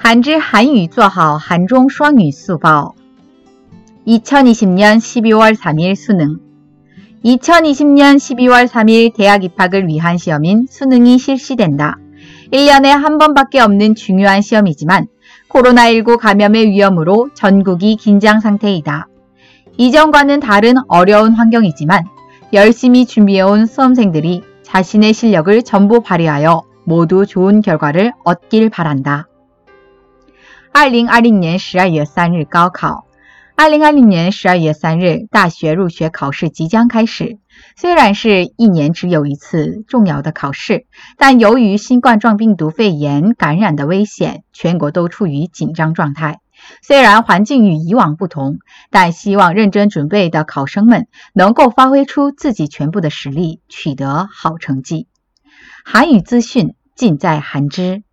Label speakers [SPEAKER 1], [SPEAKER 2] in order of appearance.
[SPEAKER 1] 한지 한유 做好한종 双语 수법 2020년 12월 3일 수능 2020년 12월 3일 대학 입학을 위한 시험인 수능이 실시된다. 1년에 한 번밖에 없는 중요한 시험이지만 코로나19 감염의 위험으로 전국이 긴장 상태이다. 이전과는 다른 어려운 환경이지만 열심히 준비해온 수험생들이 자신의 실력을 전부 발휘하여 모두 좋은 결과를 얻길 바란다. 2020年12月3日高考。2020年12月3日，大学入学考试即将开始。虽然是一年只有一次重要的考试，但由于新冠状病毒肺炎感染的危险，全国都处于紧张状态。虽然环境与以往不同，但希望认真准备的考生们能够发挥出自己全部的实力，取得好成绩。韩语资讯尽在韩知。